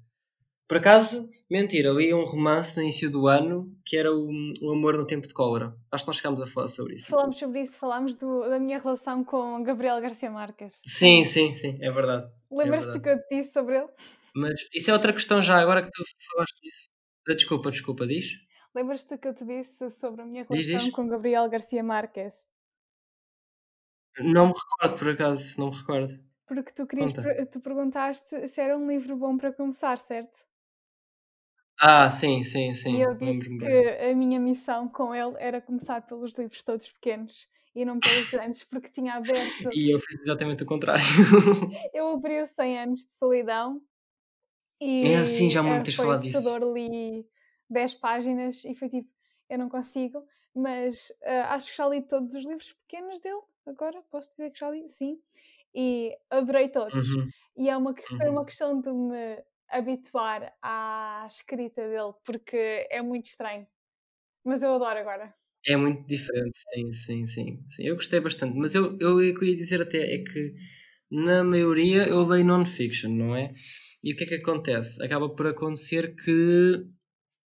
Por acaso, mentira, li um romance no início do ano que era o, o Amor no Tempo de Cólera. Acho que nós chegámos a falar sobre isso. Falámos sobre isso, falámos do- da minha relação com Gabriel Garcia Marques. Sim, sim, sim, é verdade. Lembras-te verdade. que eu te disse sobre ele? Mas isso é outra questão já agora que tu falaste disso. Ah, Desculpa, desculpa, diz? Lembras-te que eu te disse sobre a minha Diz, relação diz. com Gabriel Garcia Marques? Não me recordo, por acaso, não me recordo. Porque tu, querias, per- tu perguntaste se era um livro bom para começar, certo? Ah, sim, sim, sim. E eu disse que bem. a minha missão com ele era começar pelos livros todos pequenos e não pelos grandes, porque tinha aberto. E eu fiz exatamente o contrário. Eu abri o 100 anos de solidão e É, sim, já me eh, tens falado disso. li 10 páginas e foi tipo, eu não consigo, mas eh, acho que já li todos os livros pequenos dele, agora posso dizer que já li, sim, e adorei todos. Uhum, E é uma, foi uhum. uma questão de me habituar à escrita dele, porque é muito estranho. Mas eu adoro agora. É muito diferente, sim, sim, sim, sim. Eu gostei bastante, mas eu, eu, o que eu ia dizer até é que na maioria eu leio non-fiction, não é? E o que é que acontece? Acaba por acontecer que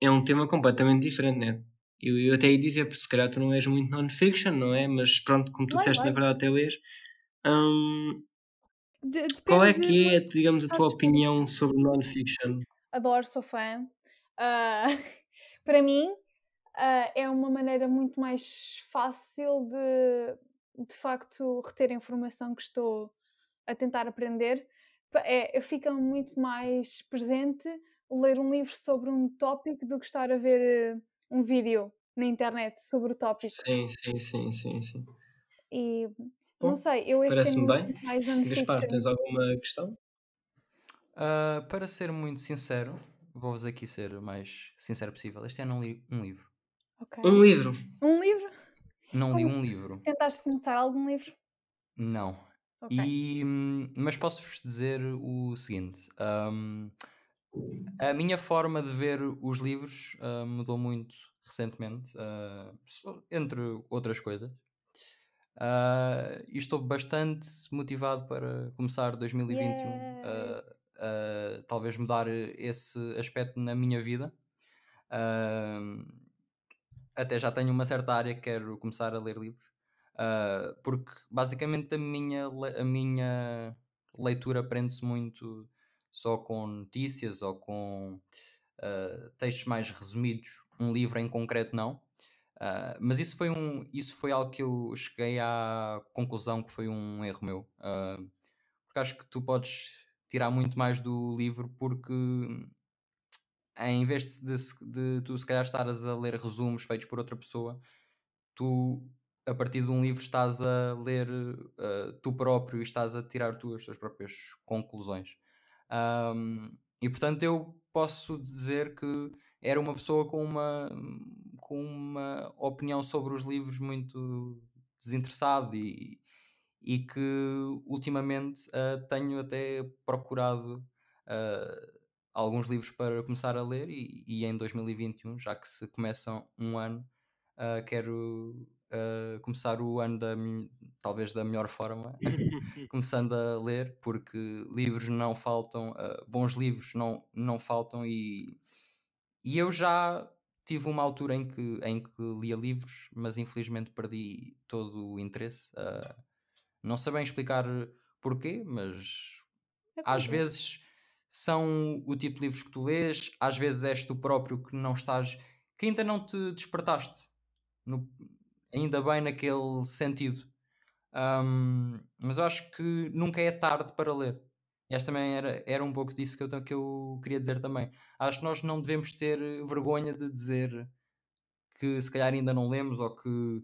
é um tema completamente diferente, né? Eu, eu até ia dizer, porque se calhar tu não és muito non-fiction, não é? Mas pronto, como tu Leio, disseste, na verdade até lês. Hum, De- qual é que é, digamos, a tua opinião sobre non-fiction? adoro, sou fã. Ah, para mim, ah, é uma maneira muito mais fácil de, de facto, reter a informação que estou a tentar aprender. É, fica muito mais presente ler um livro sobre um tópico do que estar a ver um vídeo na internet sobre o tópico. Sim, sim, sim, sim, sim. E não Bom, sei, eu este parece-me bem. mais Gaspar, tens alguma questão? Ah, para ser muito sincero, vou-vos aqui ser o mais sincero possível. Este ano não li um livro. Ok. Um livro. Um livro? Não li um livro. Tentaste começar algum livro? Não. Ok. E, hum, mas posso-vos dizer o seguinte: hum, a minha forma de ver os livros ah, mudou muito recentemente, só- entre outras coisas. Ah, e estou bastante motivado para começar 2021 a a talvez mudar esse aspecto na minha vida. Até já tenho uma certa área que quero começar a ler livros. Porque basicamente a minha, a minha leitura prende-se muito só com notícias ou com ah, textos mais resumidos, um livro em concreto não. Ah, mas isso foi, um, isso foi algo que eu cheguei à conclusão que foi um erro meu. Ah, porque acho que tu podes tirar muito mais do livro porque em vez de, de, de tu se calhar estares a ler resumos feitos por outra pessoa, tu a partir de um livro estás a ler uh, tu próprio e estás a tirar tu as tuas próprias conclusões. Ahm, e portanto eu posso dizer que era uma pessoa com uma, com uma opinião sobre os livros muito desinteressado e, e que ultimamente uh, tenho até procurado uh, alguns livros para começar a ler e, e, em 2021, já que se começam um ano, uh, quero começar o ano da, talvez da melhor forma, começando a ler, porque livros não faltam, bons livros não, não faltam e, e eu já tive uma altura em que, em que lia livros, mas infelizmente perdi todo o interesse. Uh, não sei bem explicar porquê, mas É às vezes são o tipo de livros que tu lês, às vezes és tu próprio que não estás, que ainda não te despertaste, no- ainda bem naquele sentido. Um, mas eu acho que nunca é tarde para ler. E acho também era, era um pouco disso que eu, que eu queria dizer também. Acho que nós não devemos ter vergonha de dizer que se calhar ainda não lemos ou que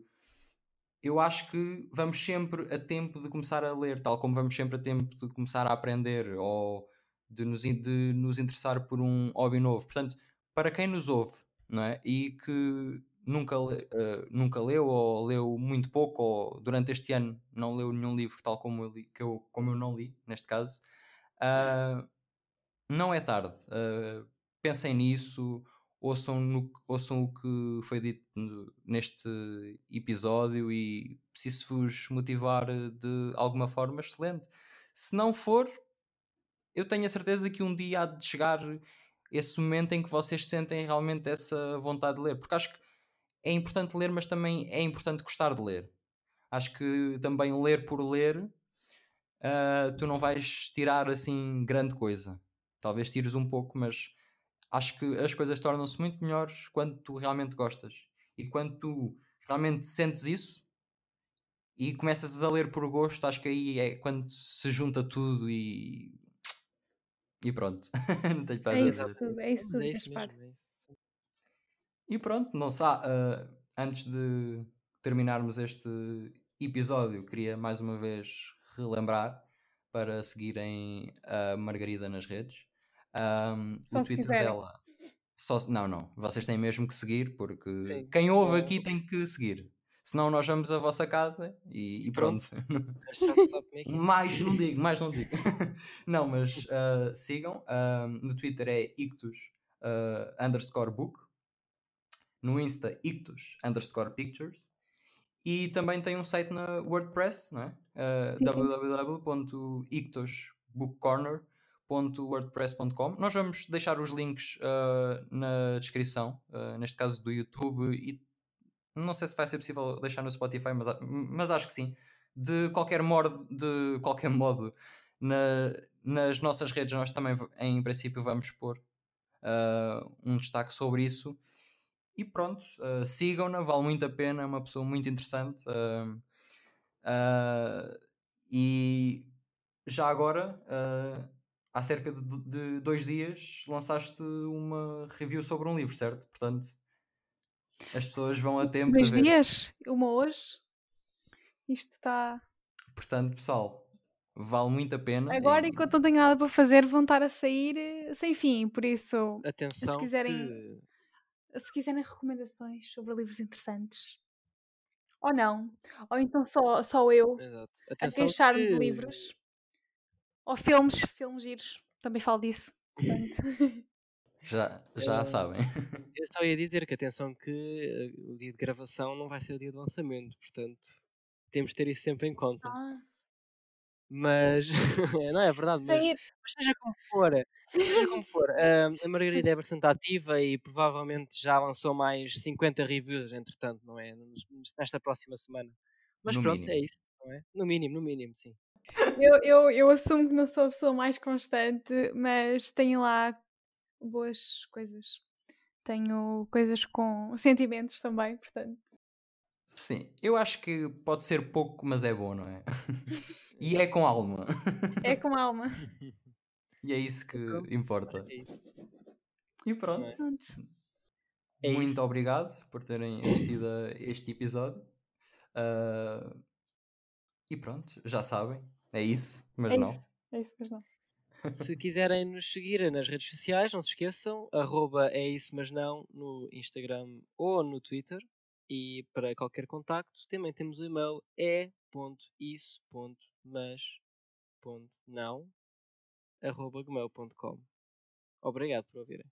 eu acho que vamos sempre a tempo de começar a ler, tal como vamos sempre a tempo de começar a aprender ou de nos, de nos interessar por um hobby novo. Portanto, para quem nos ouve não é? e que nunca, eh, nunca leu ou leu muito pouco ou durante este ano não leu nenhum livro, tal como eu, li, que eu, como eu não li, neste caso, ah, não é tarde. Uh, pensem nisso, ouçam, no, ouçam o que foi dito neste episódio e se isso vos motivar de alguma forma, excelente. Se não for, eu tenho a certeza que um dia há de chegar esse momento em que vocês sentem realmente essa vontade de ler, porque acho que é importante ler, mas também é importante gostar de ler. Acho que também ler por ler, uh, tu não vais tirar assim grande coisa. Talvez tires um pouco, mas acho que as coisas tornam-se muito melhores quando tu realmente gostas. E quando tu realmente sentes isso e começas a ler por gosto, acho que aí é quando se junta tudo e. E pronto. não tenho mais É a isso dizer. tudo, é isso é isso mesmo, é isso. E pronto, não sei. antes de terminarmos este episódio, queria mais uma vez relembrar para seguirem a Margarida nas redes. Um, o Twitter dela. Só, não, não. Vocês têm mesmo que seguir, porque Sim. quem ouve aqui tem que seguir. Senão nós vamos à vossa casa e, e pronto. Mais não digo, mais não digo. não, mas ah, sigam. ah, no Twitter é ictus ah, underscore book. No Insta, ictus underscore pictures. E também tem um site na WordPress, não é? Uh, sim. www.ictosbookcorner.wordpress.com Nós vamos deixar os links uh, na descrição, uh, neste caso do YouTube e não sei se vai ser possível deixar no Spotify, mas, mas acho que sim. De qualquer modo, de qualquer modo na- nas nossas redes nós também em princípio vamos pôr uh, um destaque sobre isso. E pronto, uh, sigam-na, vale muito a pena, é uma pessoa muito interessante. uh, uh, e já agora, uh, há cerca de, de dois dias, lançaste uma review sobre um livro, certo? Portanto, as pessoas vão a tempo Dois dias, uma hoje. Isto está. Portanto, pessoal, vale muito a pena. Agora, e- enquanto não tenho nada para fazer, vão estar a sair eh, sem fim. Por isso, Atenção quiserem- que se quiserem recomendações sobre livros interessantes, ou não, ou então só, só eu Exato. a queixar-me de que- livros, ou filmes, filmes giros, também falo disso. Já, já Eh, sabem. Eu só ia dizer que atenção que eh, o dia de gravação não vai ser o dia de lançamento, portanto temos de ter isso sempre em conta. ah, Mas não é verdade, mas, mas seja como for, seja como for, ah, a Margarida é bastante ativa e provavelmente já lançou mais 50 reviews, entretanto, não é? Nesta próxima semana. Mas No pronto, é mínimo. isso, não é? No mínimo, no mínimo, sim. eu, eu, eu assumo que não sou a pessoa mais constante, mas tenho lá boas coisas. Tenho coisas com sentimentos também, portanto. Sim, eu acho que pode ser pouco, mas é bom, não é? e é com alma. É com alma. e é isso que Pronto, importa. É isso. E pronto. é? Pronto. É Muito isso. obrigado por terem assistido a este episódio. Ah, e pronto, já sabem. É isso, mas é não. isso. É isso, mas não. Se quiserem nos seguir nas redes sociais, não se esqueçam, arroba é isso mas não no Instagram ou no Twitter. E para qualquer contacto também temos o e-mail e.isso.mas.não arroba gmail.com Obrigado por ouvirem.